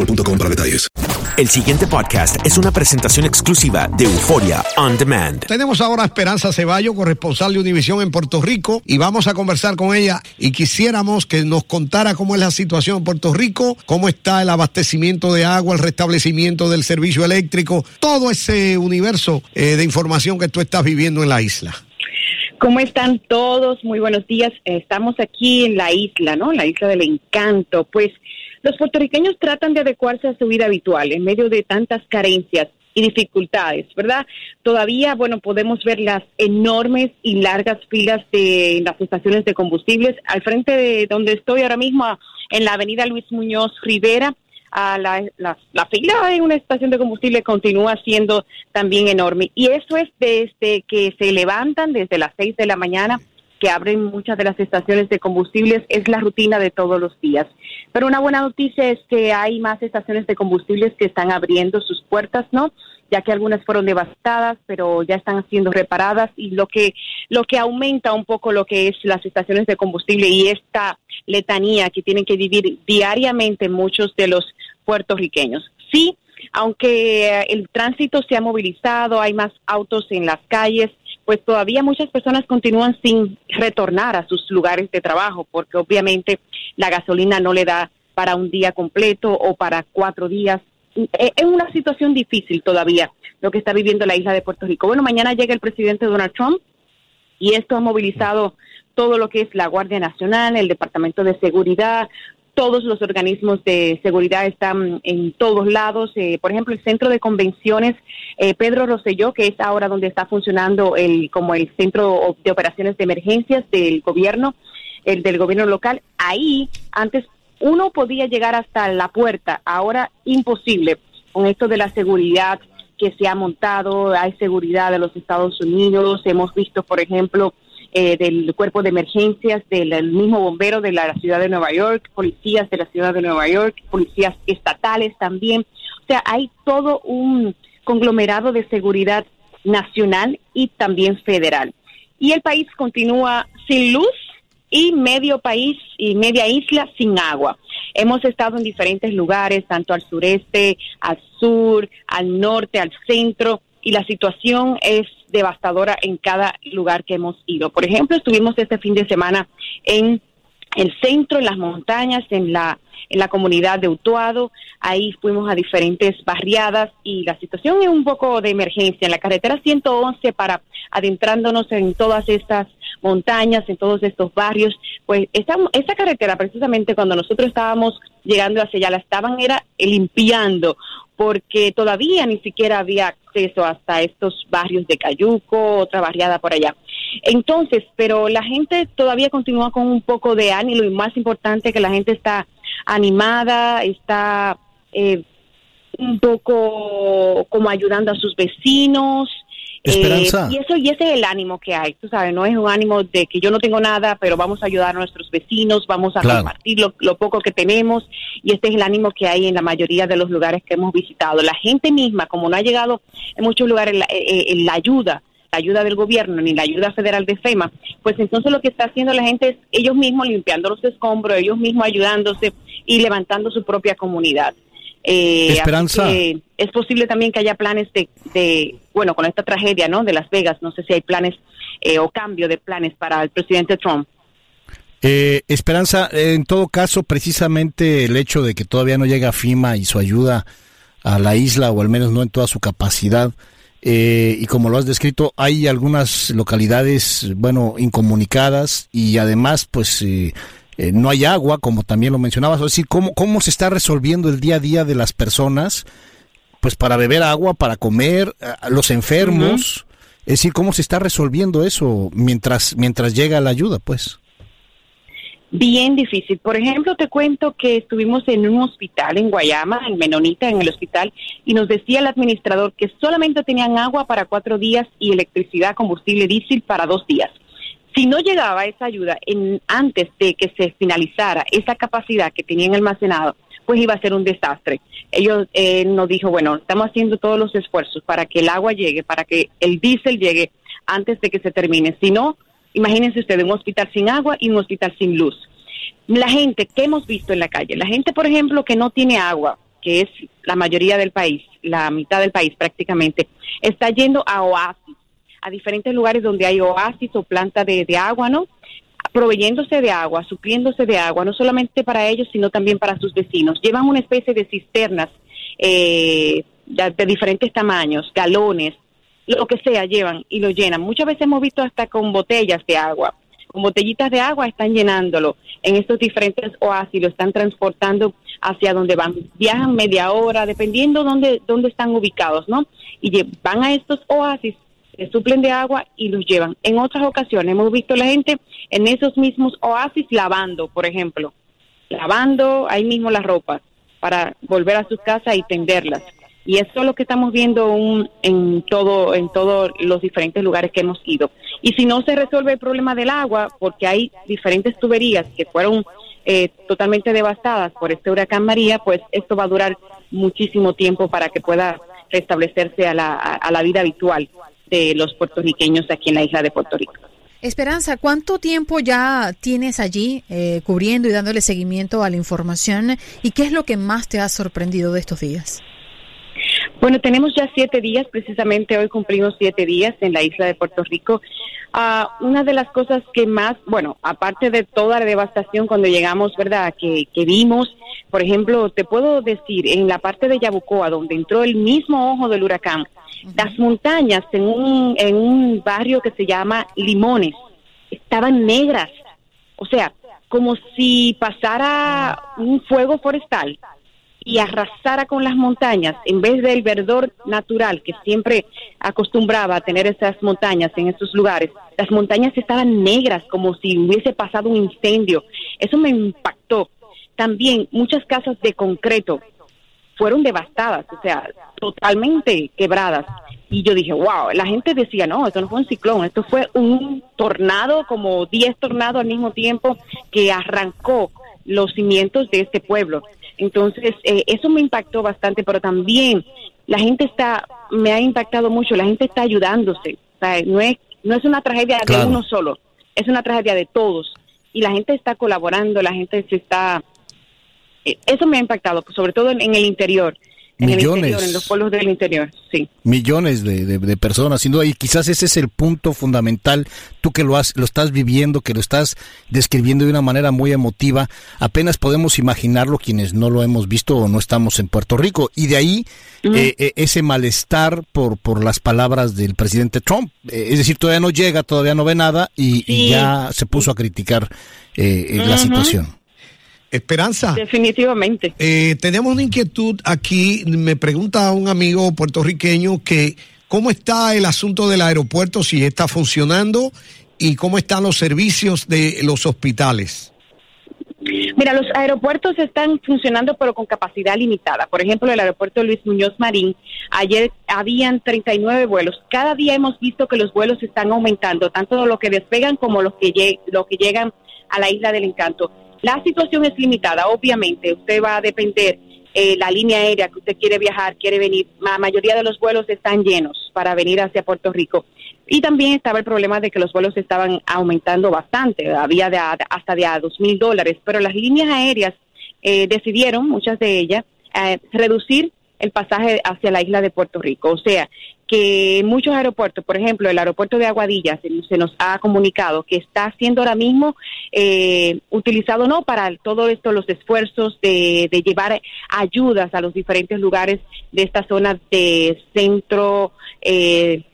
boostmobile.com para detalles. El siguiente podcast es una presentación exclusiva de Euforia On Demand. Tenemos ahora a Esperanza Ceballo, corresponsal de Univisión en Puerto Rico, y vamos a conversar con ella y quisiéramos que nos contara cómo es la situación en Puerto Rico, cómo está el abastecimiento de agua, el restablecimiento del servicio eléctrico, todo ese universo eh, de información que tú estás viviendo en la isla. ¿Cómo están todos? Muy buenos días. Estamos aquí en la isla, ¿no? La isla del encanto. Pues los puertorriqueños tratan de adecuarse a su vida habitual en medio de tantas carencias y dificultades, ¿verdad? Todavía, bueno, podemos ver las enormes y largas filas de las estaciones de combustibles. Al frente de donde estoy ahora mismo, en la avenida Luis Muñoz Rivera, a la, fila en una estación de combustible continúa siendo también enorme. Y eso es desde que se levantan, desde las seis de la mañana, que abren muchas de las estaciones de combustibles, es la rutina de todos los días. Pero una buena noticia es que hay más estaciones de combustibles que están abriendo sus puertas, ¿no? ya que algunas fueron devastadas, pero ya están siendo reparadas y lo que lo que aumenta un poco lo que es las estaciones de combustible y esta letanía que tienen que vivir diariamente muchos de los puertorriqueños. Sí, aunque el tránsito se ha movilizado, hay más autos en las calles, pues todavía muchas personas continúan sin retornar a sus lugares de trabajo, porque obviamente la gasolina no le da para un día completo o para cuatro días es una situación difícil todavía lo que está viviendo la isla de Puerto Rico. Bueno, mañana llega el presidente Donald Trump y esto ha movilizado todo lo que es la Guardia Nacional, el Departamento de Seguridad, todos los organismos de seguridad están en todos lados. Eh, por ejemplo, el centro de convenciones eh, Pedro Rosselló, que es ahora donde está funcionando el como el centro de operaciones de emergencias del gobierno, el del gobierno local. Ahí antes uno podía llegar hasta la puerta, ahora imposible con esto de la seguridad que se ha montado, hay seguridad de los Estados Unidos, hemos visto, por ejemplo, eh, del cuerpo de emergencias, del mismo bombero de la ciudad de Nueva York, policías de la ciudad de Nueva York, policías estatales también. O sea, hay todo un conglomerado de seguridad nacional y también federal. Y el país continúa sin luz y medio país y media isla sin agua. Hemos estado en diferentes lugares, tanto al sureste, al sur, al norte, al centro, y la situación es devastadora en cada lugar que hemos ido. Por ejemplo, estuvimos este fin de semana en el centro, en las montañas, en la en la comunidad de Utuado. Ahí fuimos a diferentes barriadas y la situación es un poco de emergencia. En la carretera 111, para adentrándonos en todas estas montañas, en todos estos barrios, pues esa, esa carretera, precisamente cuando nosotros estábamos llegando hacia allá, la estaban era limpiando porque todavía ni siquiera había acceso hasta estos barrios de Cayuco, otra barriada por allá. Entonces, pero la gente todavía continúa con un poco de ánimo y más importante que la gente está animada, está eh, un poco como ayudando a sus vecinos. Esperanza. Eh, y eso y ese es el ánimo que hay, tú sabes, no es un ánimo de que yo no tengo nada, pero vamos a ayudar a nuestros vecinos, vamos a Claro. compartir lo, lo poco que tenemos y este es el ánimo que hay en la mayoría de los lugares que hemos visitado. La gente misma, como no ha llegado en muchos lugares la, eh, eh, la ayuda, la ayuda del gobierno ni la ayuda federal de FEMA, pues entonces lo que está haciendo la gente es ellos mismos limpiando los escombros, ellos mismos ayudándose y levantando su propia comunidad. Eh, Esperanza. que es posible también que haya planes de, de, bueno, con esta tragedia, ¿no? De Las Vegas, no sé si hay planes eh, o cambio de planes para el presidente Trump. Eh, Esperanza, en todo caso, precisamente el hecho de que todavía no llega FIMA y su ayuda a la isla, o al menos no en toda su capacidad, eh, y como lo has descrito, hay algunas localidades, bueno, incomunicadas y además, pues, eh, eh, no hay agua, como también lo mencionabas. Es decir, ¿cómo, ¿cómo se está resolviendo el día a día de las personas? Pues para beber agua, para comer, a los enfermos. Es decir, ¿cómo se está resolviendo eso mientras, mientras llega la ayuda, pues? Bien difícil. Por ejemplo, te cuento que estuvimos en un hospital en Guayama, en Menonita, en el hospital, y nos decía el administrador que solamente tenían agua para cuatro días y electricidad, combustible diésel para dos días. Si no llegaba esa ayuda en, antes de que se finalizara esa capacidad que tenían almacenado, pues iba a ser un desastre. Ellos eh, nos dijo, bueno, estamos haciendo todos los esfuerzos para que el agua llegue, para que el diésel llegue antes de que se termine. Si no, imagínense ustedes un hospital sin agua y un hospital sin luz. La gente que hemos visto en la calle, la gente, por ejemplo, que no tiene agua, que es la mayoría del país, la mitad del país prácticamente, está yendo a oasis, a diferentes lugares donde hay oasis o planta de, de agua, ¿no? proveyéndose de agua, supliéndose de agua, no solamente para ellos, sino también para sus vecinos. Llevan una especie de cisternas eh, de, diferentes tamaños, galones, lo que sea, llevan y lo llenan. Muchas veces hemos visto hasta con botellas de agua, con botellitas de agua están llenándolo en estos diferentes oasis, lo están transportando hacia donde van. Viajan media hora, dependiendo dónde, dónde están ubicados, ¿no? Y van a estos oasis, se suplen de agua y los llevan. En otras ocasiones hemos visto la gente en esos mismos oasis lavando, por ejemplo, lavando ahí mismo las ropas para volver a sus casas y tenderlas. Y eso es lo que estamos viendo un- en todo en todos los diferentes lugares que hemos ido. Y si no se resuelve el problema del agua, porque hay diferentes tuberías que fueron eh, totalmente devastadas por este huracán María, pues esto va a durar muchísimo tiempo para que pueda restablecerse a a- a la vida habitual de los puertorriqueños aquí en la isla de Puerto Rico. Esperanza, ¿cuánto tiempo ya tienes allí eh, cubriendo y dándole seguimiento a la información? ¿Y qué es lo que más te ha sorprendido de estos días? Bueno, tenemos ya siete días, precisamente hoy cumplimos siete días en la isla de Puerto Rico. Ah, una de las cosas que más, bueno, aparte de toda la devastación cuando llegamos, ¿verdad?, que, que vimos, por ejemplo, te puedo decir, en la parte de Yabucoa, donde entró el mismo ojo del huracán, las montañas en un, en un barrio que se llama Limones estaban negras, o sea, como si pasara un fuego forestal y arrasara con las montañas en vez del verdor natural que siempre acostumbraba a tener esas montañas en esos lugares. Las montañas estaban negras como si hubiese pasado un incendio. Eso me impactó. También muchas casas de concreto fueron devastadas, o sea, totalmente quebradas. Y yo dije, wow, la gente decía, no, esto no fue un ciclón, esto fue un tornado, como 10 tornados al mismo tiempo, que arrancó los cimientos de este pueblo. Entonces, eh, eso me impactó bastante, pero también la gente está, me ha impactado mucho, la gente está ayudándose. O sea, no es, no es una tragedia de uno solo, es una tragedia de todos. Y la gente está colaborando, la gente se está... eh, Eso me ha impactado, sobre todo en, en el interior. En el Millones. interior, en los pueblos del interior, sí. millones de, de- de personas, sin duda, y quizás ese es el punto fundamental, tú que lo, has, lo estás viviendo, que lo estás describiendo de una manera muy emotiva, apenas podemos imaginarlo quienes no lo hemos visto o no estamos en Puerto Rico, y de ahí eh, eh, ese malestar por, por las palabras del presidente Trump, Eh, es decir, todavía no llega, todavía no ve nada, y, y ya se puso a criticar eh, eh, la situación. Esperanza. Definitivamente. Eh, tenemos una inquietud aquí. Me pregunta un amigo puertorriqueño que cómo está el asunto del aeropuerto, si está funcionando y cómo están los servicios de los hospitales. Mira, los aeropuertos están funcionando pero con capacidad limitada. Por ejemplo, el aeropuerto Luis Muñoz Marín, ayer habían 39 vuelos. Cada día hemos visto que los vuelos están aumentando, tanto los que despegan como los que, los que llegan a la isla del encanto. La situación es limitada, obviamente. Usted va a depender eh, la línea aérea que usted quiere viajar, quiere venir. La mayoría de los vuelos están llenos para venir hacia Puerto Rico. Y también estaba el problema de que los vuelos estaban aumentando bastante, había de hasta de a dos mil dólares, pero las líneas aéreas eh, decidieron, muchas de ellas, eh, reducir el pasaje hacia la isla de Puerto Rico. O sea, que muchos aeropuertos, por ejemplo, el aeropuerto de Aguadilla se, se nos ha comunicado que está siendo ahora mismo eh, utilizado no para todo esto, los esfuerzos de, de llevar ayudas a los diferentes lugares de esta zona de centro, eh,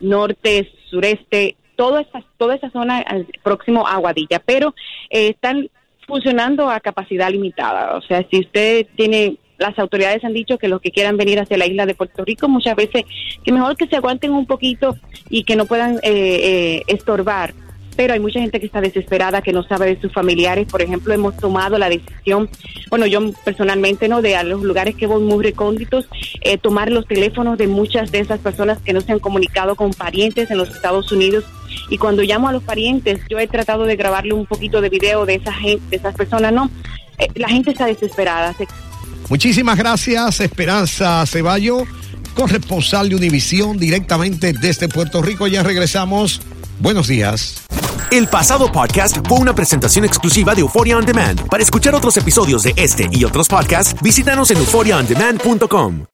norte, sureste, toda esa, toda esa zona al próximo a Aguadilla, pero eh, están funcionando a capacidad limitada. O sea, si usted tiene, las autoridades han dicho que los que quieran venir hacia la isla de Puerto Rico, muchas veces, que mejor que se aguanten un poquito y que no puedan eh, eh, estorbar. Pero hay mucha gente que está desesperada, que no sabe de sus familiares. Por ejemplo, hemos tomado la decisión, bueno, yo personalmente, ¿no? De a los lugares que voy muy recónditos, eh, tomar los teléfonos de muchas de esas personas que no se han comunicado con parientes en los Estados Unidos. Y cuando llamo a los parientes, yo he tratado de grabarle un poquito de video de esa de esas personas, ¿no? Eh, la gente está desesperada. Se- Muchísimas gracias, Esperanza Ceballo, corresponsal de Univisión directamente desde Puerto Rico. Ya regresamos. Buenos días. El pasado podcast fue una presentación exclusiva de Euphoria On Demand. Para escuchar otros episodios de este y otros podcasts, visítanos en euphoriaondemand.com.